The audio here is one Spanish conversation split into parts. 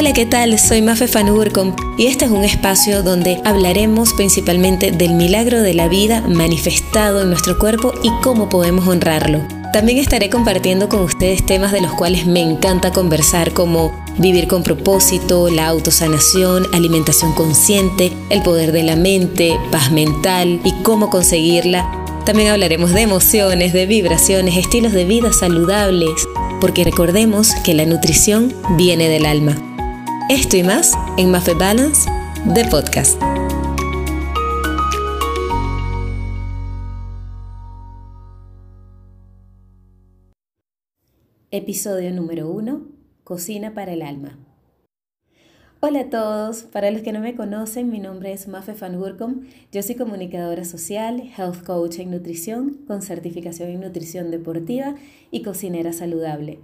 Hola, ¿qué tal? Soy Mafe Fanurcom y este es un espacio donde hablaremos principalmente del milagro de la vida manifestado en nuestro cuerpo y cómo podemos honrarlo. También estaré compartiendo con ustedes temas de los cuales me encanta conversar como vivir con propósito, la autosanación, alimentación consciente, el poder de la mente, paz mental y cómo conseguirla. También hablaremos de emociones, de vibraciones, estilos de vida saludables, porque recordemos que la nutrición viene del alma. Esto y más en Mafe Balance de podcast. Episodio número 1. Cocina para el alma. Hola a todos, para los que no me conocen, mi nombre es Mafe Van Gurkom. Yo soy comunicadora social, health coach en nutrición, con certificación en nutrición deportiva y cocinera saludable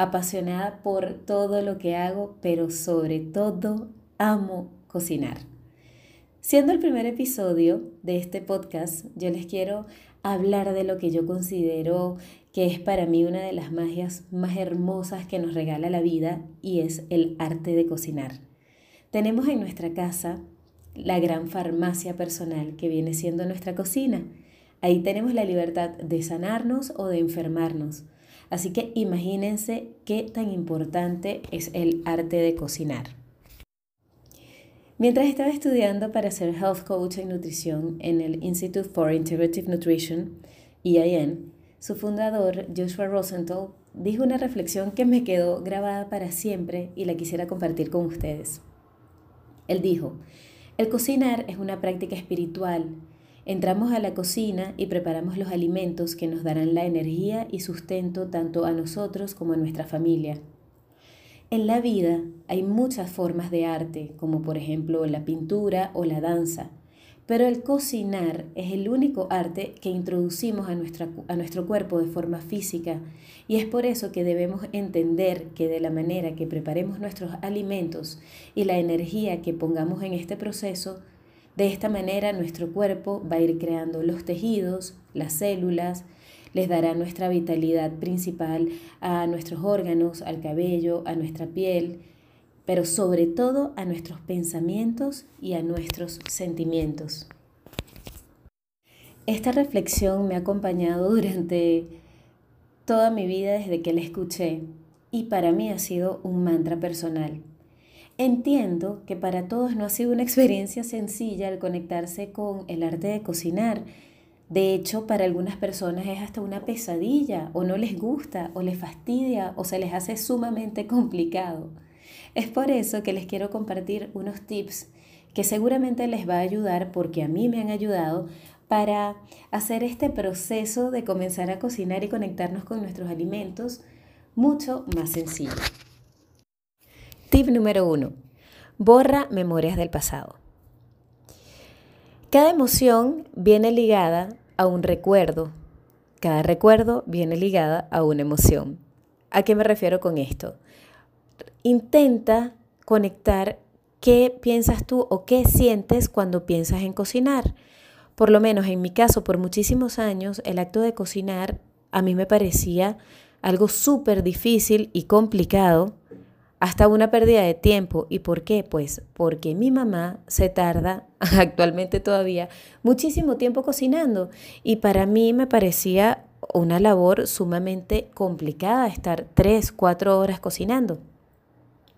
apasionada por todo lo que hago, pero sobre todo amo cocinar. Siendo el primer episodio de este podcast, yo les quiero hablar de lo que yo considero que es para mí una de las magias más hermosas que nos regala la vida y es el arte de cocinar. Tenemos en nuestra casa la gran farmacia personal que viene siendo nuestra cocina. Ahí tenemos la libertad de sanarnos o de enfermarnos Así que imagínense qué tan importante es el arte de cocinar. Mientras estaba estudiando para ser Health Coach en Nutrición en el Institute for Integrative Nutrition, EIN, su fundador, Joshua Rosenthal, dijo una reflexión que me quedó grabada para siempre y la quisiera compartir con ustedes. Él dijo, el cocinar es una práctica espiritual Entramos a la cocina y preparamos los alimentos que nos darán la energía y sustento tanto a nosotros como a nuestra familia. En la vida hay muchas formas de arte, como por ejemplo la pintura o la danza, pero el cocinar es el único arte que introducimos a, a nuestro cuerpo de forma física y es por eso que debemos entender que de la manera que preparemos nuestros alimentos y la energía que pongamos en este proceso, de esta manera nuestro cuerpo va a ir creando los tejidos, las células, les dará nuestra vitalidad principal a nuestros órganos, al cabello, a nuestra piel, pero sobre todo a nuestros pensamientos y a nuestros sentimientos. Esta reflexión me ha acompañado durante toda mi vida desde que la escuché y para mí ha sido un mantra personal. Entiendo que para todos no ha sido una experiencia sencilla el conectarse con el arte de cocinar. De hecho, para algunas personas es hasta una pesadilla, o no les gusta, o les fastidia, o se les hace sumamente complicado. Es por eso que les quiero compartir unos tips que seguramente les va a ayudar, porque a mí me han ayudado, para hacer este proceso de comenzar a cocinar y conectarnos con nuestros alimentos mucho más sencillo. Tip número uno. Borra memorias del pasado. Cada emoción viene ligada a un recuerdo. Cada recuerdo viene ligada a una emoción. ¿A qué me refiero con esto? Intenta conectar qué piensas tú o qué sientes cuando piensas en cocinar. Por lo menos en mi caso, por muchísimos años, el acto de cocinar a mí me parecía algo súper difícil y complicado hasta una pérdida de tiempo. ¿Y por qué? Pues porque mi mamá se tarda actualmente todavía muchísimo tiempo cocinando y para mí me parecía una labor sumamente complicada estar tres, cuatro horas cocinando.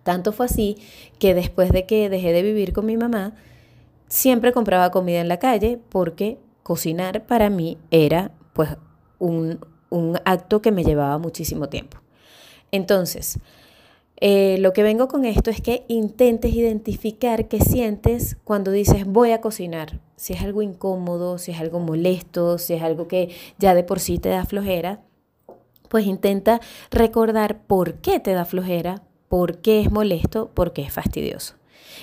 Tanto fue así que después de que dejé de vivir con mi mamá, siempre compraba comida en la calle porque cocinar para mí era pues un, un acto que me llevaba muchísimo tiempo. Entonces, eh, lo que vengo con esto es que intentes identificar qué sientes cuando dices voy a cocinar. Si es algo incómodo, si es algo molesto, si es algo que ya de por sí te da flojera, pues intenta recordar por qué te da flojera, por qué es molesto, por qué es fastidioso.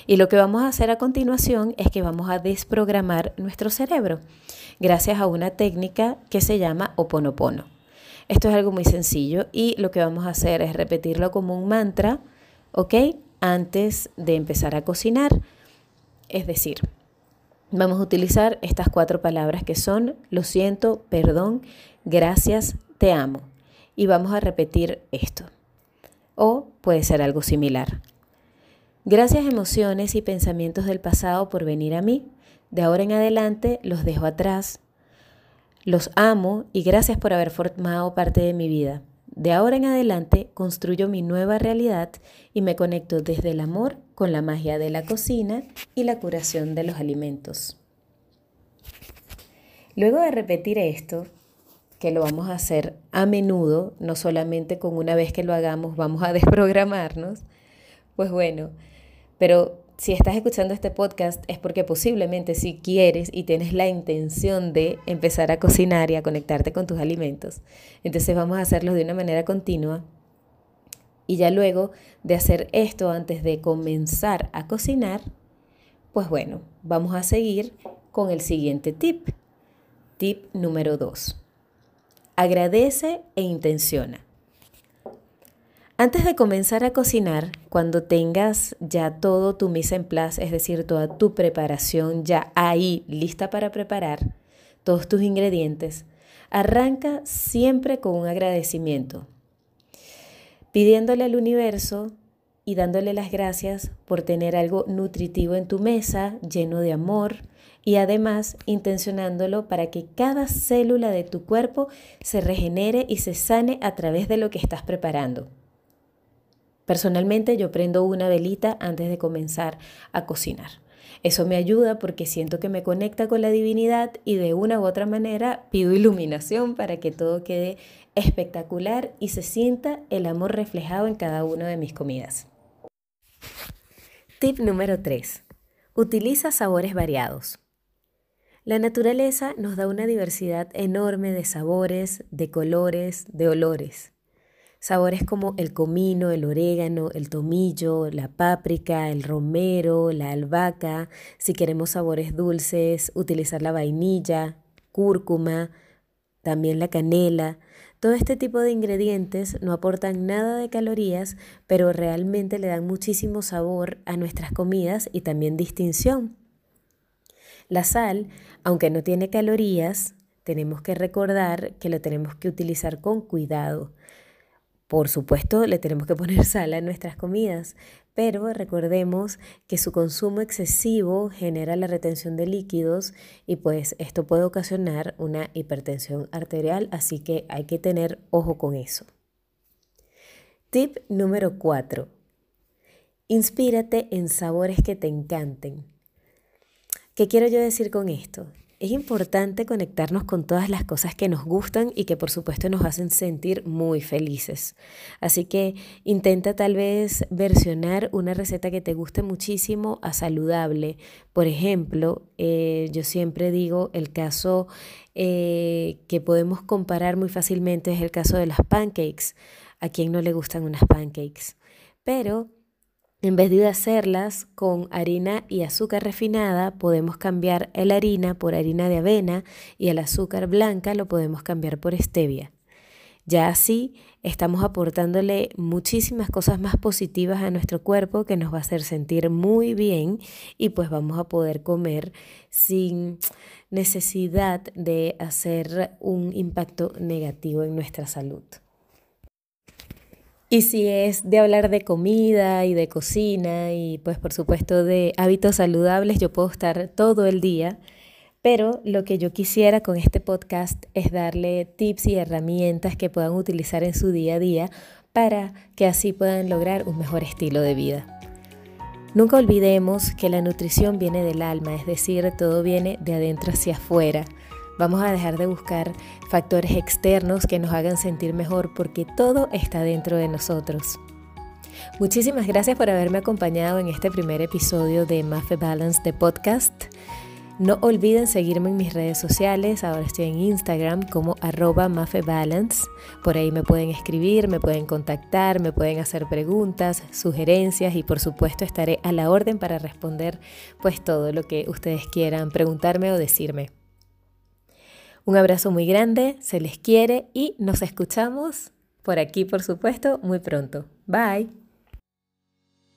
Y lo que vamos a hacer a continuación es que vamos a desprogramar nuestro cerebro gracias a una técnica que se llama oponopono. Esto es algo muy sencillo y lo que vamos a hacer es repetirlo como un mantra, ¿ok? Antes de empezar a cocinar. Es decir, vamos a utilizar estas cuatro palabras que son lo siento, perdón, gracias, te amo. Y vamos a repetir esto. O puede ser algo similar. Gracias emociones y pensamientos del pasado por venir a mí. De ahora en adelante los dejo atrás. Los amo y gracias por haber formado parte de mi vida. De ahora en adelante construyo mi nueva realidad y me conecto desde el amor con la magia de la cocina y la curación de los alimentos. Luego de repetir esto, que lo vamos a hacer a menudo, no solamente con una vez que lo hagamos vamos a desprogramarnos, pues bueno, pero si estás escuchando este podcast es porque posiblemente si quieres y tienes la intención de empezar a cocinar y a conectarte con tus alimentos. Entonces vamos a hacerlo de una manera continua. Y ya luego de hacer esto antes de comenzar a cocinar, pues bueno, vamos a seguir con el siguiente tip. Tip número 2. Agradece e intenciona. Antes de comenzar a cocinar, cuando tengas ya todo tu mise en place, es decir, toda tu preparación ya ahí lista para preparar, todos tus ingredientes, arranca siempre con un agradecimiento, pidiéndole al universo y dándole las gracias por tener algo nutritivo en tu mesa, lleno de amor, y además intencionándolo para que cada célula de tu cuerpo se regenere y se sane a través de lo que estás preparando. Personalmente yo prendo una velita antes de comenzar a cocinar. Eso me ayuda porque siento que me conecta con la divinidad y de una u otra manera pido iluminación para que todo quede espectacular y se sienta el amor reflejado en cada una de mis comidas. Tip número 3. Utiliza sabores variados. La naturaleza nos da una diversidad enorme de sabores, de colores, de olores. Sabores como el comino, el orégano, el tomillo, la páprica, el romero, la albahaca. Si queremos sabores dulces, utilizar la vainilla, cúrcuma, también la canela. Todo este tipo de ingredientes no aportan nada de calorías, pero realmente le dan muchísimo sabor a nuestras comidas y también distinción. La sal, aunque no tiene calorías, tenemos que recordar que lo tenemos que utilizar con cuidado. Por supuesto, le tenemos que poner sal a nuestras comidas, pero recordemos que su consumo excesivo genera la retención de líquidos y pues esto puede ocasionar una hipertensión arterial, así que hay que tener ojo con eso. Tip número 4. Inspírate en sabores que te encanten. ¿Qué quiero yo decir con esto? Es importante conectarnos con todas las cosas que nos gustan y que por supuesto nos hacen sentir muy felices. Así que intenta tal vez versionar una receta que te guste muchísimo a saludable. Por ejemplo, eh, yo siempre digo el caso eh, que podemos comparar muy fácilmente es el caso de las pancakes. ¿A quién no le gustan unas pancakes? Pero en vez de hacerlas con harina y azúcar refinada, podemos cambiar la harina por harina de avena y el azúcar blanca lo podemos cambiar por stevia. Ya así estamos aportándole muchísimas cosas más positivas a nuestro cuerpo que nos va a hacer sentir muy bien y pues vamos a poder comer sin necesidad de hacer un impacto negativo en nuestra salud. Y si es de hablar de comida y de cocina y pues por supuesto de hábitos saludables, yo puedo estar todo el día, pero lo que yo quisiera con este podcast es darle tips y herramientas que puedan utilizar en su día a día para que así puedan lograr un mejor estilo de vida. Nunca olvidemos que la nutrición viene del alma, es decir, todo viene de adentro hacia afuera. Vamos a dejar de buscar factores externos que nos hagan sentir mejor porque todo está dentro de nosotros. Muchísimas gracias por haberme acompañado en este primer episodio de Mafe Balance de podcast. No olviden seguirme en mis redes sociales. Ahora estoy en Instagram como arroba mafebalance. Por ahí me pueden escribir, me pueden contactar, me pueden hacer preguntas, sugerencias y por supuesto estaré a la orden para responder pues todo lo que ustedes quieran preguntarme o decirme. Un abrazo muy grande, se les quiere y nos escuchamos por aquí, por supuesto, muy pronto. Bye.